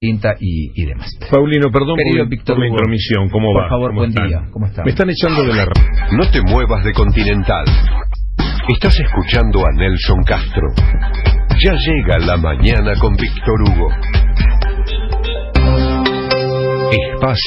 Tinta y, y demás. Paulino, perdón Querido por, Víctor por la intromisión. ¿Cómo por va? favor, ¿Cómo buen están? día. ¿Cómo están? Me están echando de la... No te muevas de Continental. Estás escuchando a Nelson Castro. Ya llega la mañana con Víctor Hugo. Espacio.